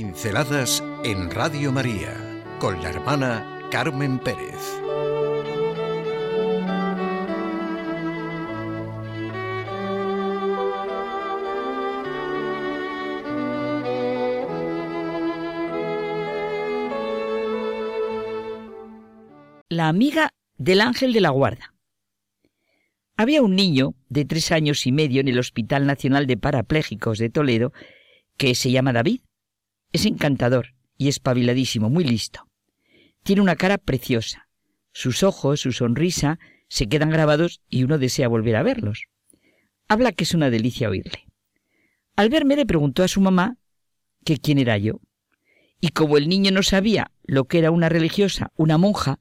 Pinceladas en Radio María con la hermana Carmen Pérez. La amiga del ángel de la guarda. Había un niño de tres años y medio en el Hospital Nacional de Parapléjicos de Toledo que se llama David. Es encantador y espabiladísimo, muy listo. Tiene una cara preciosa. Sus ojos, su sonrisa, se quedan grabados y uno desea volver a verlos. Habla que es una delicia oírle. Al verme le preguntó a su mamá que quién era yo. Y como el niño no sabía lo que era una religiosa, una monja,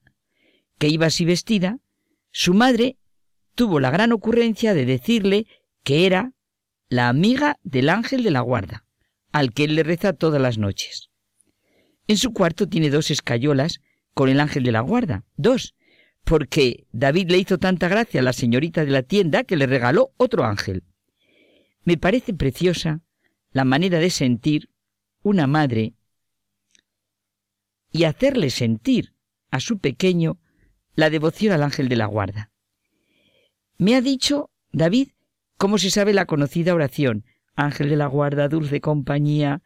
que iba así vestida, su madre tuvo la gran ocurrencia de decirle que era la amiga del ángel de la guarda, al que él le reza todas las noches. En su cuarto tiene dos escayolas con el ángel de la guarda, dos, porque David le hizo tanta gracia a la señorita de la tienda que le regaló otro ángel. Me parece preciosa la manera de sentir una madre y hacerle sentir a su pequeño la devoción al ángel de la guarda. Me ha dicho, David, cómo se sabe la conocida oración, ángel de la guarda, dulce compañía.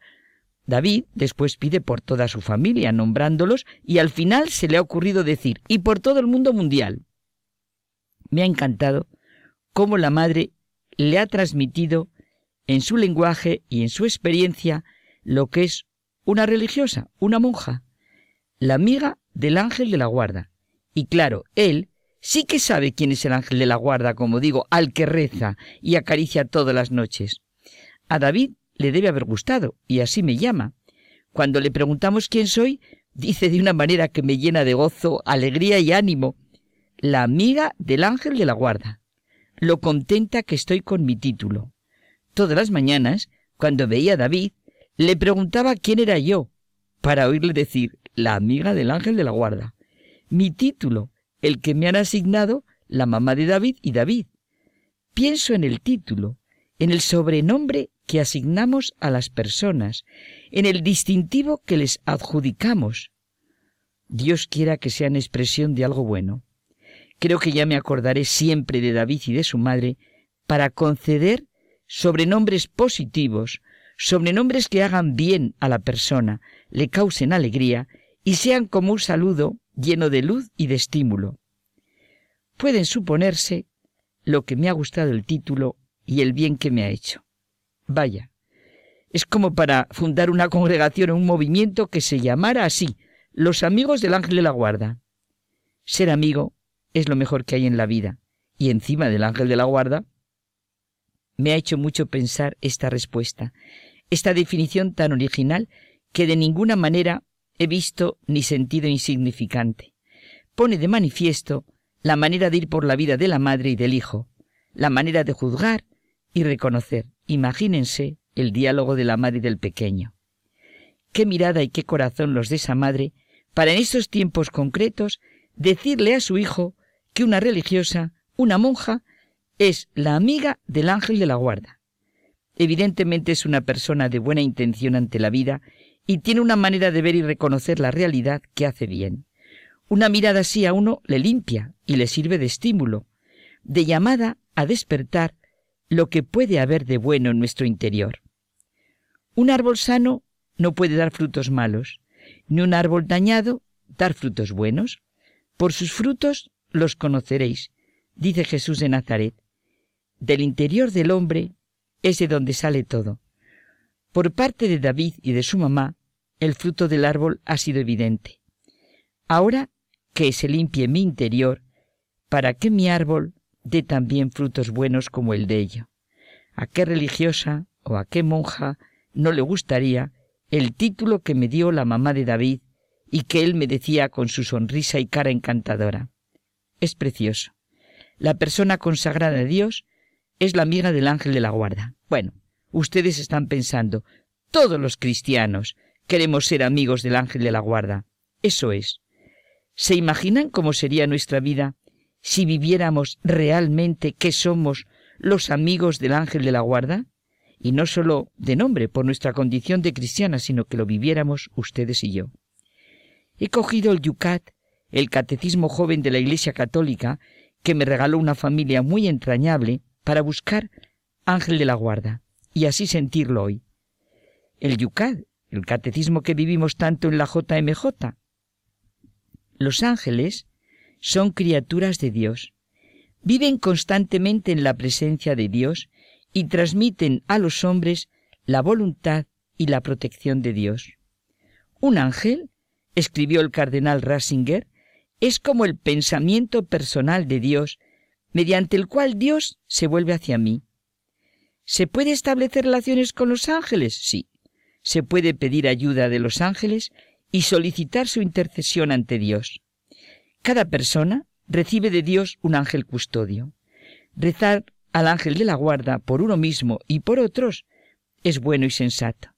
David después pide por toda su familia, nombrándolos, y al final se le ha ocurrido decir, y por todo el mundo mundial. Me ha encantado cómo la madre le ha transmitido en su lenguaje y en su experiencia lo que es una religiosa, una monja, la amiga del ángel de la guarda, y claro, él sí que sabe quién es el ángel de la guarda, como digo, al que reza y acaricia todas las noches. A David le debe haber gustado, y así me llama. Cuando le preguntamos quién soy, dice de una manera que me llena de gozo, alegría y ánimo, la amiga del ángel de la guarda. Lo contenta que estoy con mi título. Todas las mañanas, cuando veía a David, le preguntaba quién era yo, para oírle decir, la amiga del ángel de la guarda mi título, el que me han asignado la mamá de David y David. Pienso en el título, en el sobrenombre que asignamos a las personas, en el distintivo que les adjudicamos. Dios quiera que sean expresión de algo bueno. Creo que ya me acordaré siempre de David y de su madre para conceder sobrenombres positivos, sobrenombres que hagan bien a la persona, le causen alegría y sean como un saludo lleno de luz y de estímulo. Pueden suponerse lo que me ha gustado el título y el bien que me ha hecho. Vaya, es como para fundar una congregación o un movimiento que se llamara así, los amigos del ángel de la guarda. Ser amigo es lo mejor que hay en la vida, y encima del ángel de la guarda, me ha hecho mucho pensar esta respuesta, esta definición tan original que de ninguna manera he visto ni sentido insignificante. Pone de manifiesto la manera de ir por la vida de la madre y del hijo, la manera de juzgar y reconocer. Imagínense el diálogo de la madre y del pequeño. Qué mirada y qué corazón los de esa madre para en estos tiempos concretos decirle a su hijo que una religiosa, una monja, es la amiga del ángel de la guarda. Evidentemente es una persona de buena intención ante la vida y tiene una manera de ver y reconocer la realidad que hace bien. Una mirada así a uno le limpia y le sirve de estímulo, de llamada a despertar lo que puede haber de bueno en nuestro interior. Un árbol sano no puede dar frutos malos, ni un árbol dañado dar frutos buenos. Por sus frutos los conoceréis, dice Jesús de Nazaret. Del interior del hombre es de donde sale todo. Por parte de David y de su mamá, el fruto del árbol ha sido evidente. Ahora que se limpie mi interior, para que mi árbol dé también frutos buenos como el de ello. ¿A qué religiosa o a qué monja no le gustaría el título que me dio la mamá de David y que él me decía con su sonrisa y cara encantadora? Es precioso. La persona consagrada a Dios es la amiga del ángel de la guarda. Bueno, Ustedes están pensando, todos los cristianos queremos ser amigos del ángel de la guarda. Eso es. ¿Se imaginan cómo sería nuestra vida si viviéramos realmente que somos los amigos del ángel de la guarda? y no solo de nombre por nuestra condición de cristiana, sino que lo viviéramos ustedes y yo. He cogido el Yucat, el catecismo joven de la Iglesia Católica, que me regaló una familia muy entrañable, para buscar Ángel de la Guarda, y así sentirlo hoy. El Yucat, el catecismo que vivimos tanto en la JMJ. Los ángeles son criaturas de Dios. Viven constantemente en la presencia de Dios y transmiten a los hombres la voluntad y la protección de Dios. Un ángel, escribió el cardenal Ratzinger, es como el pensamiento personal de Dios, mediante el cual Dios se vuelve hacia mí. ¿Se puede establecer relaciones con los ángeles? Sí. Se puede pedir ayuda de los ángeles y solicitar su intercesión ante Dios. Cada persona recibe de Dios un ángel custodio. Rezar al ángel de la guarda por uno mismo y por otros es bueno y sensato.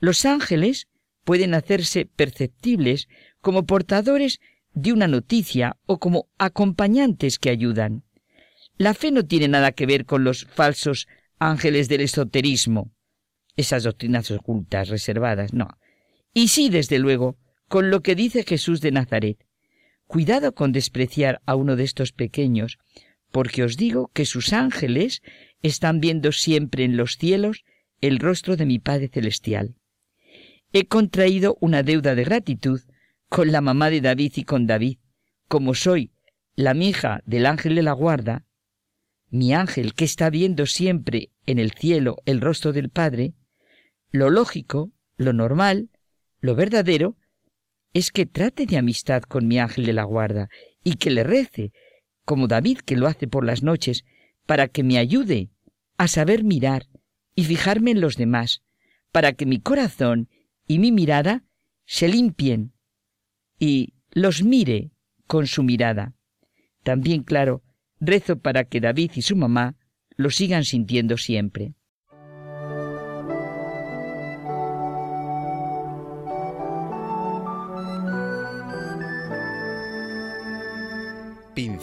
Los ángeles pueden hacerse perceptibles como portadores de una noticia o como acompañantes que ayudan. La fe no tiene nada que ver con los falsos ángeles del esoterismo, esas doctrinas ocultas, reservadas, no. Y sí, desde luego, con lo que dice Jesús de Nazaret. Cuidado con despreciar a uno de estos pequeños, porque os digo que sus ángeles están viendo siempre en los cielos el rostro de mi Padre Celestial. He contraído una deuda de gratitud con la mamá de David y con David, como soy la mija del ángel de la guarda, mi ángel que está viendo siempre en el cielo el rostro del Padre, lo lógico, lo normal, lo verdadero, es que trate de amistad con mi ángel de la guarda y que le rece como David que lo hace por las noches, para que me ayude a saber mirar y fijarme en los demás, para que mi corazón y mi mirada se limpien y los mire con su mirada. También, claro, rezo para que David y su mamá lo sigan sintiendo siempre.